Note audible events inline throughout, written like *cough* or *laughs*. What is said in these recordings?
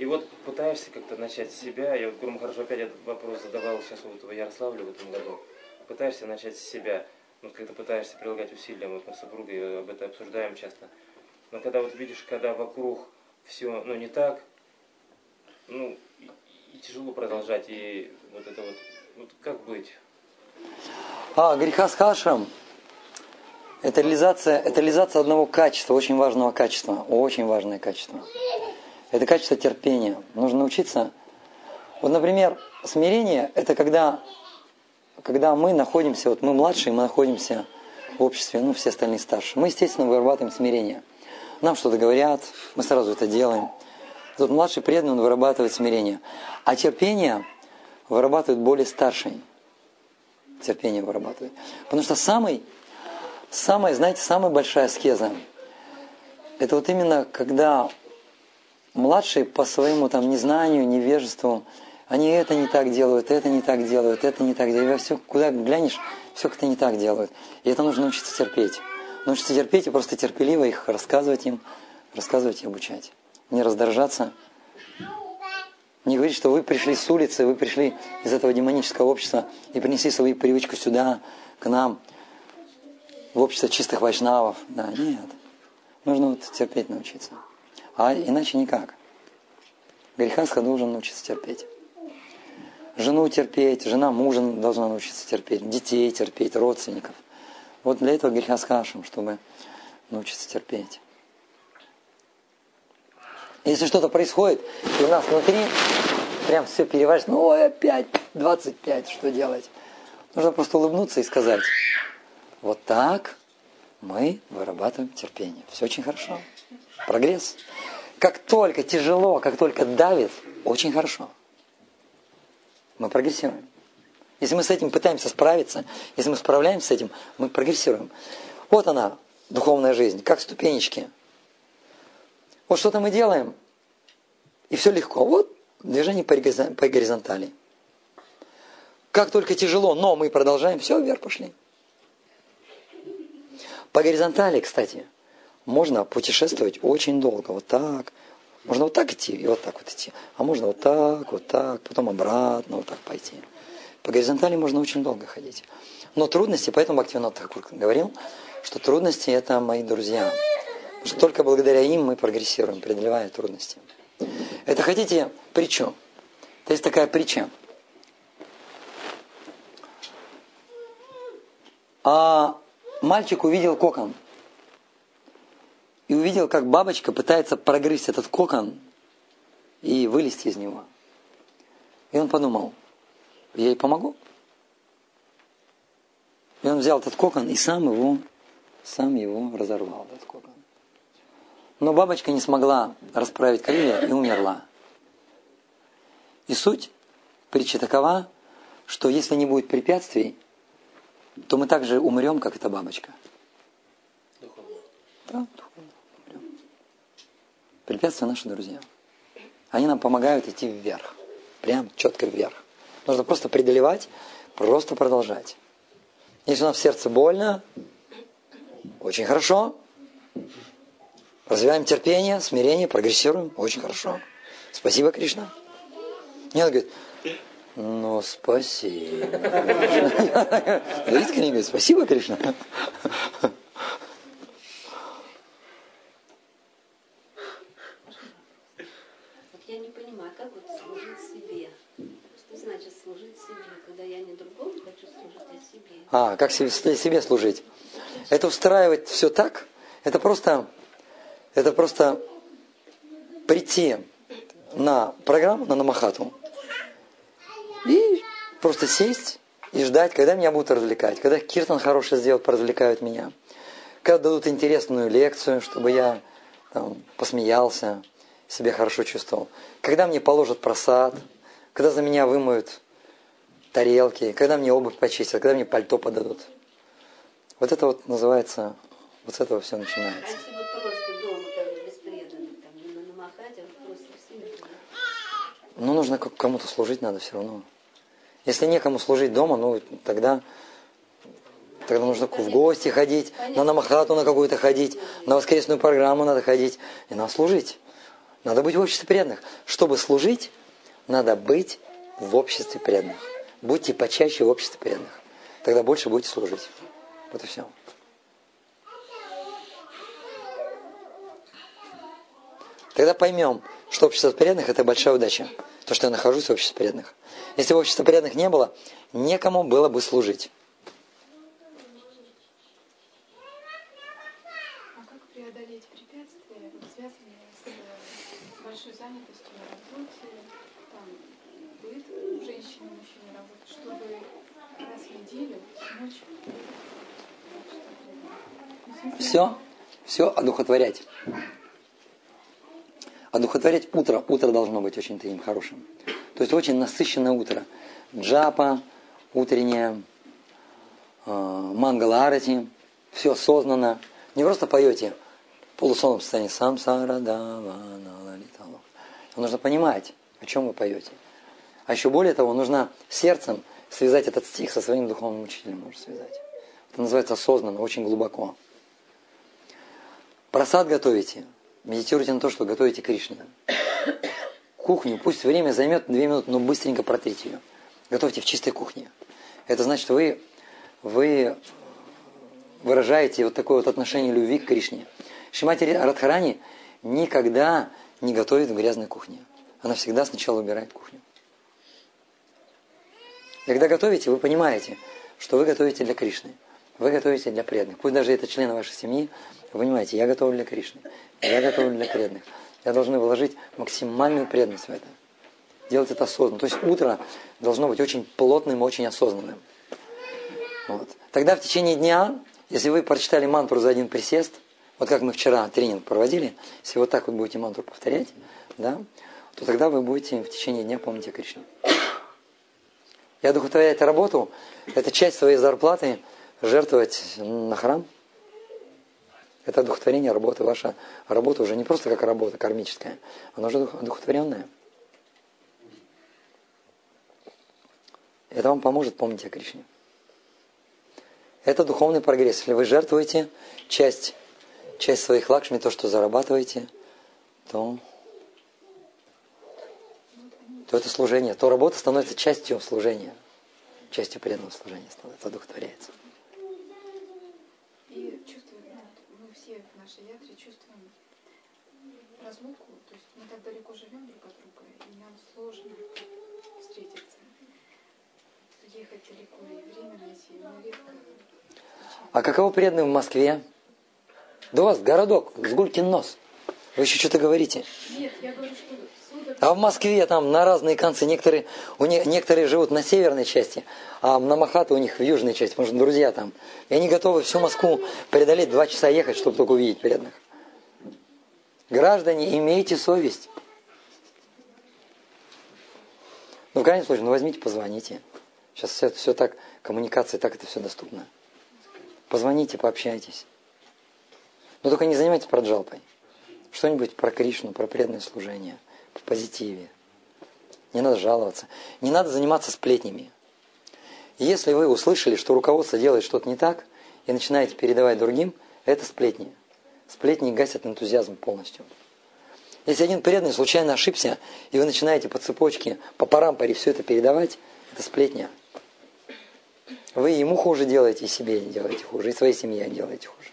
И вот пытаешься как-то начать себя, я вот, Гурм, хорошо, опять этот вопрос задавал сейчас вот в Ярославле в этом году, пытаешься начать с себя, ну, когда пытаешься прилагать усилия, вот мы с супругой об этом обсуждаем часто, но когда вот видишь, когда вокруг все, ну, не так, ну, и, и тяжело продолжать, и вот это вот, вот как быть? А, греха с хашем – это реализация, это реализация одного качества, очень важного качества, очень важное качество. Это качество терпения. Нужно научиться. Вот, например, смирение – это когда, когда мы находимся, вот мы младшие, мы находимся в обществе, ну, все остальные старше. Мы, естественно, вырабатываем смирение. Нам что-то говорят, мы сразу это делаем. Тут младший преданный, он вырабатывает смирение. А терпение вырабатывает более старший. Терпение вырабатывает. Потому что самый, самая, знаете, самая большая аскеза – это вот именно когда младшие по своему там незнанию, невежеству, они это не так делают, это не так делают, это не так делают. Все, куда глянешь, все как-то не так делают. И это нужно научиться терпеть. Научиться терпеть и просто терпеливо их рассказывать им, рассказывать и обучать. Не раздражаться. Не говорить, что вы пришли с улицы, вы пришли из этого демонического общества и принесли свою привычку сюда, к нам, в общество чистых вайшнавов. Да, нет. Нужно вот терпеть научиться. А иначе никак. Грехаска должен научиться терпеть. Жену терпеть, жена мужа должна научиться терпеть, детей терпеть, родственников. Вот для этого греха с кашем, чтобы научиться терпеть. Если что-то происходит, и у нас внутри прям все переворачивается, ну ой, опять 25, что делать? Нужно просто улыбнуться и сказать, вот так мы вырабатываем терпение. Все очень хорошо. Прогресс. Как только тяжело, как только давит, очень хорошо. Мы прогрессируем. Если мы с этим пытаемся справиться, если мы справляемся с этим, мы прогрессируем. Вот она, духовная жизнь, как ступенечки. Вот что-то мы делаем, и все легко. Вот движение по горизонтали. Как только тяжело, но мы продолжаем, все, вверх пошли. По горизонтали, кстати, можно путешествовать очень долго. Вот так. Можно вот так идти и вот так вот идти. А можно вот так, вот так, потом обратно вот так пойти. По горизонтали можно очень долго ходить. Но трудности, поэтому Бхактивинод Такур говорил, что трудности это мои друзья. что только благодаря им мы прогрессируем, преодолевая трудности. Это хотите притчу? То есть такая притча. А мальчик увидел кокон – и увидел, как бабочка пытается прогрызть этот кокон и вылезти из него. И он подумал, я ей помогу. И он взял этот кокон и сам его, сам его разорвал, этот кокон. Но бабочка не смогла расправить крылья и умерла. И суть притчи такова, что если не будет препятствий, то мы также умрем, как эта бабочка. Духовно. Да, духовно. Препятствия наши друзья. Они нам помогают идти вверх. Прям четко вверх. Нужно просто преодолевать, просто продолжать. Если у нас в сердце больно, очень хорошо. Развиваем терпение, смирение, прогрессируем. Очень хорошо. Спасибо, Кришна. Нет, говорит, ну, спасибо. *laughs* Искренне говорит, спасибо, Кришна. А, как себе, себе служить? Это устраивать все так, это просто, это просто прийти на программу, на Намахату, и просто сесть и ждать, когда меня будут развлекать, когда Киртан хороший сделает, поразвлекают меня, когда дадут интересную лекцию, чтобы я там, посмеялся, себя хорошо чувствовал, когда мне положат просад, когда за меня вымоют тарелки, когда мне обувь почистят, когда мне пальто подадут. Вот это вот называется, вот с этого все начинается. Ну, нужно кому-то служить надо все равно. Если некому служить дома, ну, тогда, тогда нужно в гости ходить, на намахату на какую-то ходить, на воскресную программу надо ходить, и надо служить. Надо быть в обществе преданных. Чтобы служить, надо быть в обществе преданных. Будьте почаще в обществе преданных. Тогда больше будете служить. Вот и все. Тогда поймем, что общество преданных – это большая удача. То, что я нахожусь в обществе преданных. Если бы общества преданных не было, некому было бы служить. А как преодолеть препятствия, связанные с э, большой занятостью на работе, там, быт у женщины, у мужчины работы, чтобы раз в неделю смочь Все, все одухотворять одухотворять утро. Утро должно быть очень таким хорошим. То есть очень насыщенное утро. Джапа, утреннее, э, мангала арати, все осознанно. Не просто поете в полусонном состоянии сам сарадава Нужно понимать, о чем вы поете. А еще более того, нужно сердцем связать этот стих со своим духовным учителем. Можно связать. Это называется осознанно, очень глубоко. Просад готовите – Медитируйте на то, что готовите Кришне. Кухню, пусть время займет 2 минуты, но быстренько протрите ее. Готовьте в чистой кухне. Это значит, вы, вы выражаете вот такое вот отношение любви к Кришне. Шимати Радхарани никогда не готовит в грязной кухне. Она всегда сначала убирает кухню. когда готовите, вы понимаете, что вы готовите для Кришны. Вы готовите для преданных. Пусть даже это члены вашей семьи, вы понимаете, я готовлю для Кришны. Я готовлю для преданных. Я должны вложить максимальную преданность в это. Делать это осознанно. То есть утро должно быть очень плотным, очень осознанным. Вот. Тогда в течение дня, если вы прочитали мантру за один присест, вот как мы вчера тренинг проводили, если вот так вот будете мантру повторять, да, то тогда вы будете в течение дня помнить о Кришне. И одухотворять работу, это часть своей зарплаты жертвовать на храм – это одухотворение работы. Ваша работа уже не просто как работа кармическая, она уже одухотворенная. Это вам поможет помнить о Кришне. Это духовный прогресс. Если вы жертвуете часть, часть своих лакшми, то, что зарабатываете, то, то это служение, то работа становится частью служения, частью преданного служения становится, одухотворяется. Разлуку, то есть мы так далеко живем друг от друга, и нам сложно встретиться, ехать далеко, и время найти, но редко. А каково преданные в Москве? Да у вас городок, с Гулькин нос. Вы еще что-то говорите? Нет, я говорю, что а в Москве там на разные концы, некоторые, у них, некоторые живут на северной части, а на Махату у них в южной части, может, друзья там. И они готовы всю Москву преодолеть, два часа ехать, чтобы только увидеть преданных. Граждане, имейте совесть. Ну, в крайнем случае, ну возьмите, позвоните. Сейчас все, все так, коммуникация, так это все доступно. Позвоните, пообщайтесь. Но только не занимайтесь проджалпой. Что-нибудь про Кришну, про преданное служение, в позитиве. Не надо жаловаться. Не надо заниматься сплетнями. Если вы услышали, что руководство делает что-то не так, и начинаете передавать другим, это сплетни. Сплетни гасят энтузиазм полностью. Если один преданный случайно ошибся, и вы начинаете по цепочке, по парампоре все это передавать, это сплетня. Вы ему хуже делаете, и себе делаете хуже, и своей семье делаете хуже.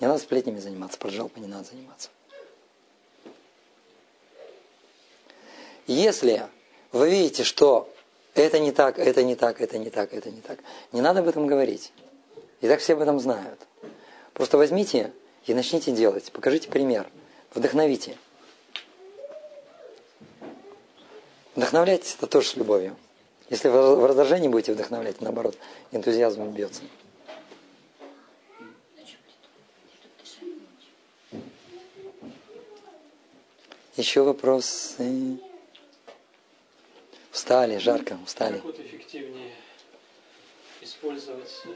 Не надо сплетнями заниматься, проджалпой не надо заниматься. Если вы видите, что это не так, это не так, это не так, это не так, не надо об этом говорить. И так все об этом знают. Просто возьмите и начните делать. Покажите пример. Вдохновите. Вдохновляйтесь это тоже с любовью. Если вы в раздражении будете вдохновлять, наоборот, энтузиазм бьется. Еще вопросы? Устали, жарко, устали. Как вот эффективнее использовать э,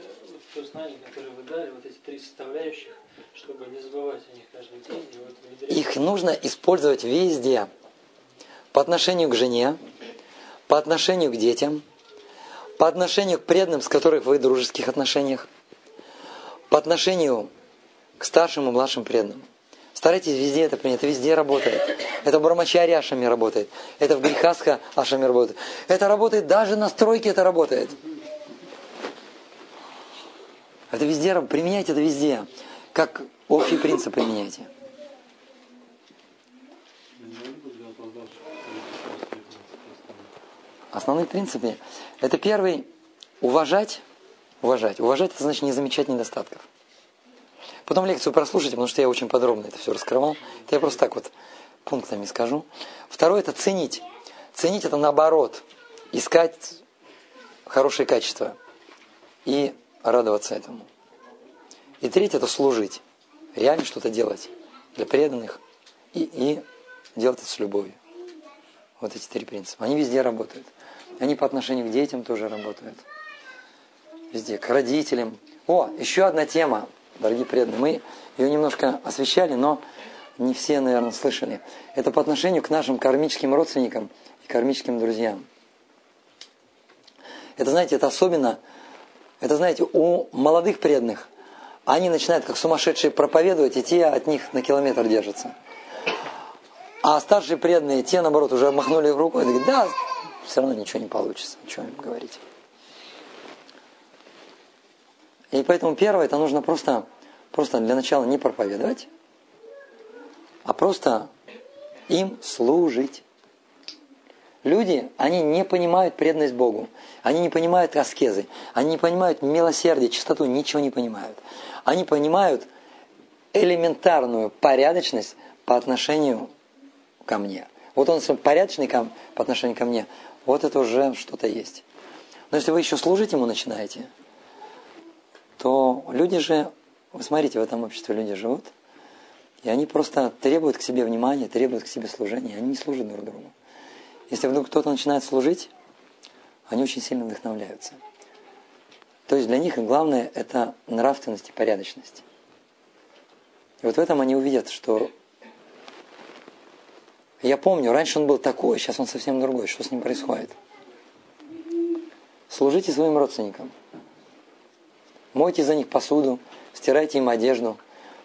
то знание, которое вы дали, вот эти три составляющих, чтобы не забывать о них каждый день. И вот внедрять... Их нужно использовать везде. По отношению к жене, по отношению к детям, по отношению к преданным, с которых вы в дружеских отношениях, по отношению к старшим и младшим преданным. Старайтесь везде это принять, это везде работает. Это в Брамачаре Ашами работает. Это в Грихасха Ашами работает. Это работает, даже на стройке это работает. Это везде, применяйте это везде. Как общий принцип применяйте. Основные принципы. Это первый, уважать, уважать. Уважать это значит не замечать недостатков. Потом лекцию прослушайте, потому что я очень подробно это все раскрывал. Это я просто так вот пунктами скажу. Второе это ценить. Ценить это наоборот. Искать хорошие качества. И радоваться этому. И третье это служить. Реально что-то делать для преданных. И, и делать это с любовью. Вот эти три принципа. Они везде работают. Они по отношению к детям тоже работают. Везде. К родителям. О, еще одна тема, дорогие преданные. Мы ее немножко освещали, но не все, наверное, слышали. Это по отношению к нашим кармическим родственникам и кармическим друзьям. Это, знаете, это особенно, это, знаете, у молодых преданных, они начинают как сумасшедшие проповедовать, и те от них на километр держатся. А старшие преданные, те, наоборот, уже махнули руку и говорят, да, все равно ничего не получится, ничего им говорить. И поэтому первое, это нужно просто, просто для начала не проповедовать, а просто им служить. Люди, они не понимают преданность Богу, они не понимают аскезы, они не понимают милосердие, чистоту, ничего не понимают. Они понимают элементарную порядочность по отношению ко мне. Вот он порядочный по отношению ко мне, вот это уже что-то есть. Но если вы еще служить ему начинаете, то люди же, вы смотрите, в этом обществе люди живут, и они просто требуют к себе внимания, требуют к себе служения, они не служат друг другу. Если вдруг кто-то начинает служить, они очень сильно вдохновляются. То есть для них главное это нравственность и порядочность. И вот в этом они увидят, что я помню, раньше он был такой, сейчас он совсем другой. Что с ним происходит? Служите своим родственникам. Мойте за них посуду, стирайте им одежду,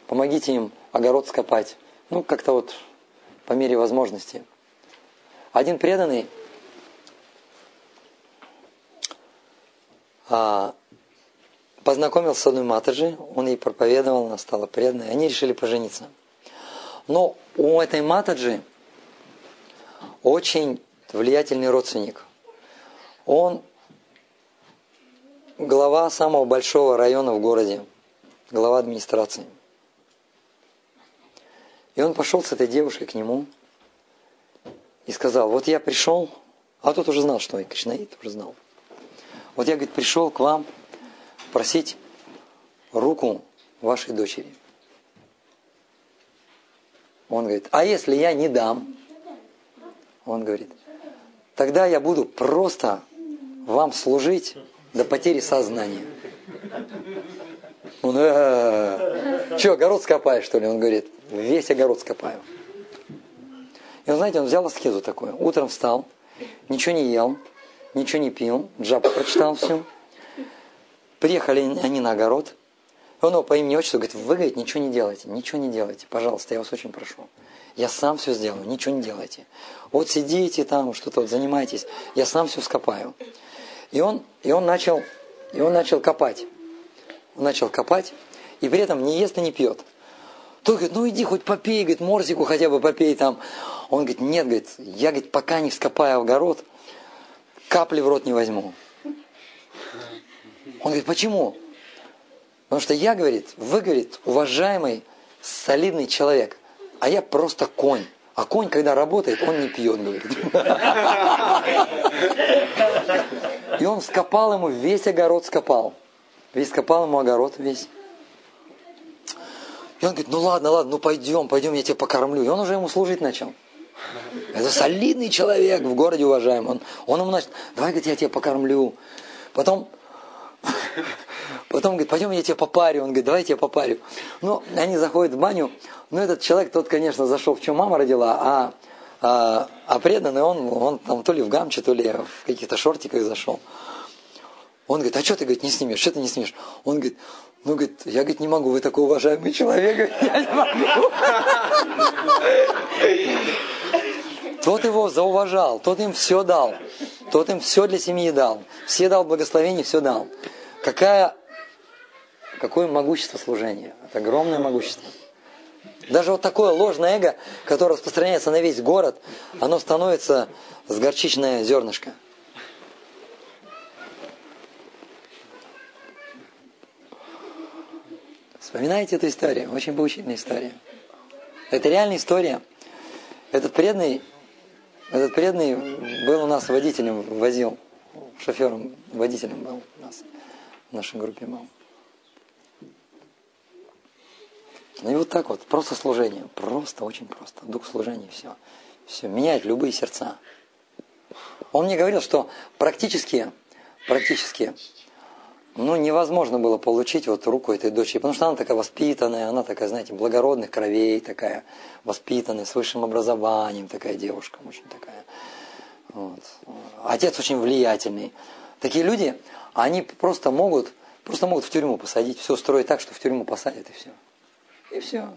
помогите им огород скопать. Ну, как-то вот по мере возможности. Один преданный а, познакомился с одной матаджи, он ей проповедовал, она стала преданной, они решили пожениться. Но у этой матаджи очень влиятельный родственник. Он глава самого большого района в городе, глава администрации. И он пошел с этой девушкой к нему и сказал, вот я пришел, а тот уже знал, что я Кришнаит, уже знал. Вот я, говорит, пришел к вам просить руку вашей дочери. Он говорит, а если я не дам? Он говорит, тогда я буду просто вам служить до потери сознания. Он, э, что, огород скопаешь, что ли? Он говорит, весь огород скопаю. И он, знаете, он взял аскезу такую. Утром встал, ничего не ел, ничего не пил, джапу прочитал все. Приехали они на огород. Он по имени отчеству говорит, вы, говорит, ничего не делайте, ничего не делайте, пожалуйста, я вас очень прошу. Я сам все сделаю, ничего не делайте. Вот сидите там, что-то вот занимайтесь, я сам все скопаю. И он, и он, начал, и он начал копать. Он начал копать, и при этом не ест и не пьет. Тот говорит, ну иди хоть попей, говорит, морзику хотя бы попей там. Он говорит, нет, говорит, я, говорит, пока не вскопаю огород, капли в рот не возьму. Он говорит, почему? Потому что я, говорит, вы, говорит, уважаемый, солидный человек – а я просто конь. А конь, когда работает, он не пьет, говорит. *laughs* И он скопал ему, весь огород скопал. Весь скопал ему огород весь. И он говорит, ну ладно, ладно, ну пойдем, пойдем, я тебя покормлю. И он уже ему служить начал. Это солидный человек в городе уважаемый. Он, он ему начал, давай, говорит, я тебя покормлю. Потом Потом говорит, пойдем я тебя попарю. Он говорит, давай я тебя попарю. Ну, они заходят в баню. Ну, этот человек, тот, конечно, зашел, в чем мама родила, а, а, а преданный он, он там то ли в гамче, то ли в каких-то шортиках зашел. Он говорит, а что ты, говорит, не снимешь? Что ты не снимешь? Он говорит, Ну, говорит, я, говорит, не могу, вы такой уважаемый человек, я не могу. Тот его зауважал, тот им все дал, тот им все для семьи дал, все дал благословение, все дал. Какая, какое могущество служения, это огромное могущество. Даже вот такое ложное эго, которое распространяется на весь город, оно становится с горчичное зернышко. Вспоминайте эту историю, очень поучительная история. Это реальная история. Этот преданный, этот преданный был у нас водителем, возил, шофером, водителем был у нас, в нашей группе был. Ну и вот так вот, просто служение, просто, очень просто. Дух служения, все. Все, меняет любые сердца. Он мне говорил, что практически, практически, ну, невозможно было получить вот руку этой дочери, потому что она такая воспитанная, она такая, знаете, благородных кровей, такая воспитанная, с высшим образованием, такая девушка, очень такая. Вот. Отец очень влиятельный. Такие люди, они просто могут, просто могут в тюрьму посадить, все строить так, что в тюрьму посадят и все. И все.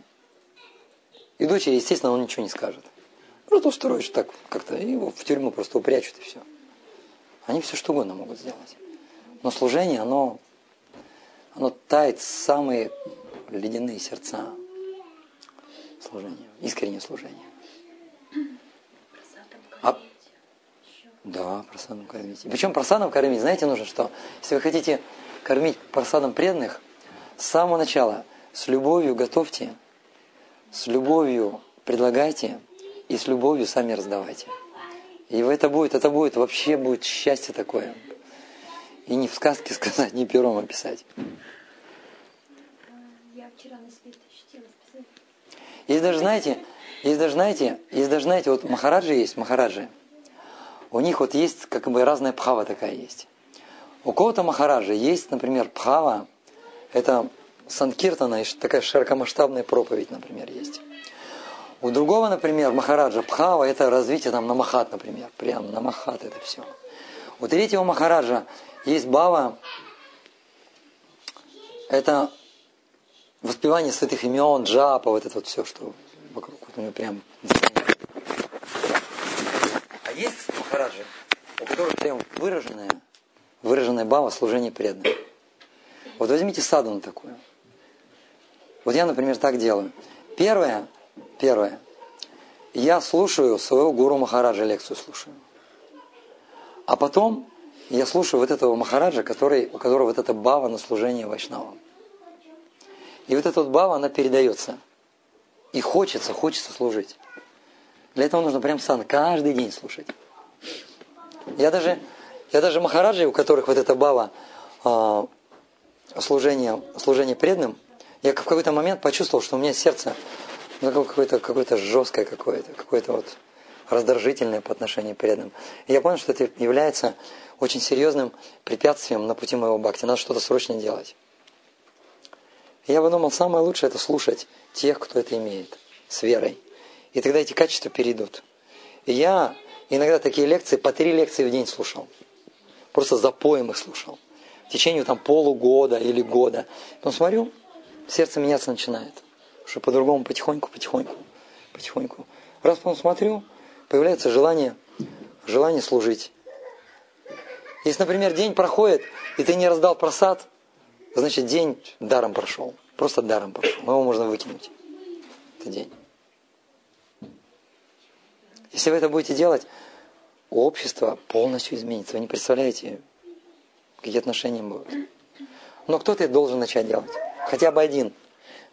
И дочери, естественно, он ничего не скажет. Просто устроишь так как-то, и его в тюрьму просто упрячут и все. Они все что угодно могут сделать. Но служение, оно, оно тает самые ледяные сердца. Служение, искреннее служение. А, да, просадом кормить. И причем просадом кормить, знаете, нужно что? Если вы хотите кормить просадом преданных, с самого начала – с любовью готовьте, с любовью предлагайте и с любовью сами раздавайте. И это будет, это будет, вообще будет счастье такое. И не в сказке *laughs* сказать, не пером описать. Есть даже, знаете, есть даже, знаете, есть даже, знаете, вот махараджи есть, махараджи. У них вот есть как бы разная пхава такая есть. У кого-то махараджа есть, например, пхава, это Санкиртана, такая широкомасштабная проповедь, например, есть. У другого, например, Махараджа Пхава, это развитие там на Махат, например. Прям на Махат это все. У третьего Махараджа есть Бава, это воспевание святых имен, джапа, вот это вот все, что вокруг вот у него прям. А есть Махараджи, у которых прям выраженная, выраженная Бава служение преданным. Вот возьмите садану такую – вот я, например, так делаю. Первое, первое, я слушаю своего гуру Махараджа, лекцию слушаю. А потом я слушаю вот этого Махараджа, который, у которого вот эта бава на служение Вайшнавам. И вот эта вот бава, она передается. И хочется, хочется служить. Для этого нужно прям сан каждый день слушать. Я даже, я даже Махараджи, у которых вот эта бава э, служение, служение преданным, я в какой-то момент почувствовал, что у меня сердце какое-то какое жесткое какое-то, какое-то вот раздражительное по отношению к преданным. И я понял, что это является очень серьезным препятствием на пути моего бхакти. Надо что-то срочно делать. И я подумал, самое лучшее это слушать тех, кто это имеет, с верой. И тогда эти качества перейдут. И я иногда такие лекции, по три лекции в день слушал. Просто запоем их слушал. В течение там полугода или года. Потом смотрю, сердце меняться начинает. Что по-другому потихоньку, потихоньку, потихоньку. Раз потом смотрю, появляется желание, желание служить. Если, например, день проходит, и ты не раздал просад, значит день даром прошел. Просто даром прошел. Его можно выкинуть. Это день. Если вы это будете делать, общество полностью изменится. Вы не представляете, какие отношения будут. Но кто-то это должен начать делать. Хотя бы один.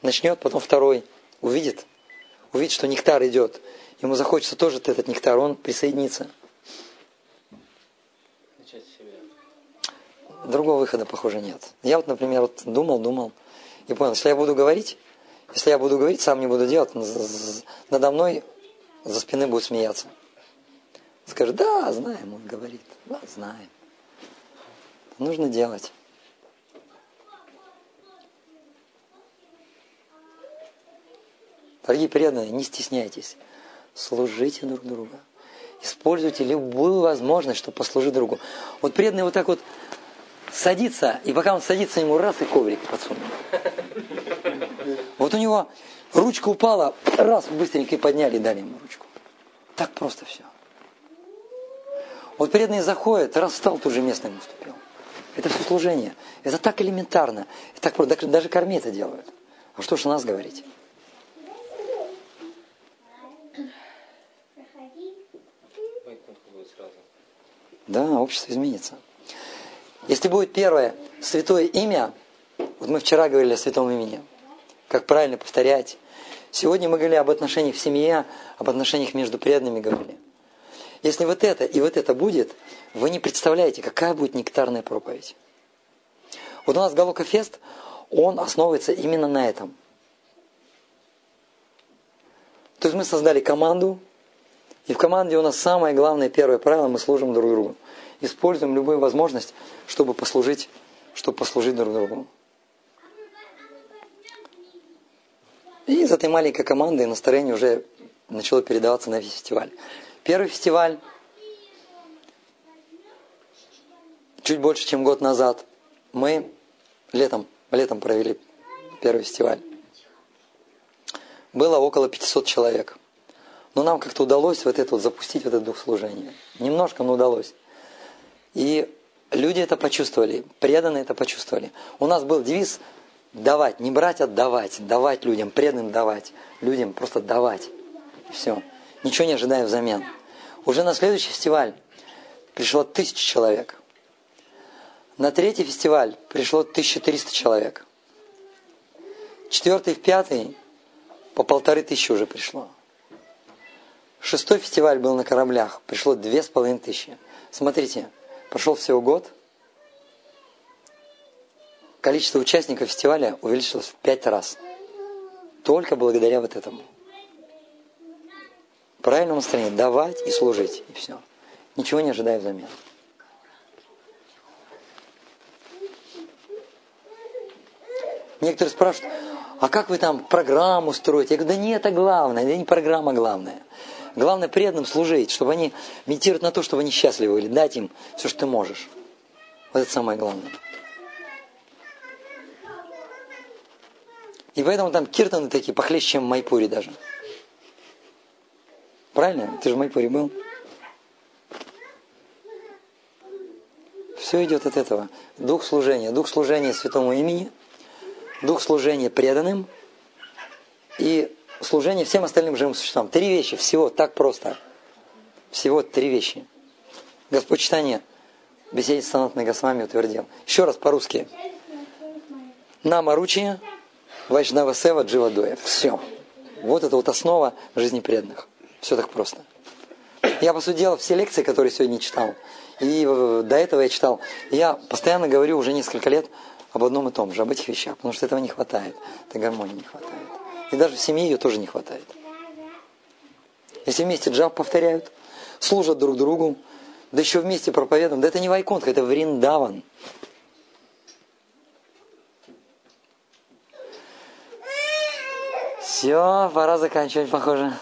Начнет, потом второй. Увидит. Увидит, что нектар идет. Ему захочется тоже этот нектар. Он присоединится. Другого выхода, похоже, нет. Я вот, например, вот думал, думал. И понял, если я буду говорить, если я буду говорить, сам не буду делать, надо мной за спины будут смеяться. Скажет, да, знаем, он говорит. Да, знаем. Нужно делать. Дорогие преданные, не стесняйтесь. Служите друг другу. Используйте любую возможность, чтобы послужить другу. Вот преданные вот так вот садится, и пока он садится, ему раз и коврик подсунул. Вот у него ручка упала, раз, быстренько подняли и дали ему ручку. Так просто все. Вот преданный заходит, раз встал, тут же место ему уступил. Это все служение. Это так элементарно. Это так просто. Даже корми это делают. А что ж о нас говорить? Да, общество изменится. Если будет первое святое имя, вот мы вчера говорили о святом имени, как правильно повторять. Сегодня мы говорили об отношениях в семье, об отношениях между преданными говорили. Если вот это и вот это будет, вы не представляете, какая будет нектарная проповедь. Вот у нас Галука Фест, он основывается именно на этом. То есть мы создали команду, и в команде у нас самое главное первое правило, мы служим друг другу. Используем любую возможность, чтобы послужить, чтобы послужить друг другу. И из этой маленькой команды настроение уже начало передаваться на весь фестиваль. Первый фестиваль чуть больше, чем год назад. Мы летом, летом провели первый фестиваль. Было около 500 человек. Но нам как-то удалось вот это вот запустить, вот это дух служения. Немножко, но удалось. И люди это почувствовали, преданные это почувствовали. У нас был девиз давать, не брать, а давать. Давать людям, преданным давать. Людям просто давать. Все. Ничего не ожидая взамен. Уже на следующий фестиваль пришло тысяча человек. На третий фестиваль пришло 1300 человек. Четвертый, в пятый по полторы тысячи уже пришло. Шестой фестиваль был на кораблях, пришло две с половиной тысячи. Смотрите, прошел всего год, количество участников фестиваля увеличилось в пять раз. Только благодаря вот этому. Правильному настроению давать и служить, и все. Ничего не ожидая взамен. Некоторые спрашивают, а как вы там программу строите? Я говорю, да не это главное, это не программа главная. Главное преданным служить, чтобы они медитируют на то, чтобы они счастливы были, дать им все, что ты можешь. Вот это самое главное. И поэтому там киртаны такие похлеще, чем в Майпуре даже. Правильно? Ты же в Майпуре был. Все идет от этого. Дух служения. Дух служения святому имени, дух служения преданным и служение всем остальным живым существам. Три вещи, всего, так просто. Всего три вещи. Господь читание беседе с Санатной Госвами утвердил. Еще раз по-русски. Намаручия, Вайшнава Сева, Дживадоя. Все. Вот это вот основа жизни преданных. Все так просто. Я, по сути дела, все лекции, которые сегодня читал, и до этого я читал, я постоянно говорю уже несколько лет об одном и том же, об этих вещах, потому что этого не хватает, этой гармонии не хватает. И даже в семье ее тоже не хватает. Если вместе джаб повторяют, служат друг другу, да еще вместе проповедуют, да это не Вайконтха, это Вриндаван. Все, пора заканчивать, похоже.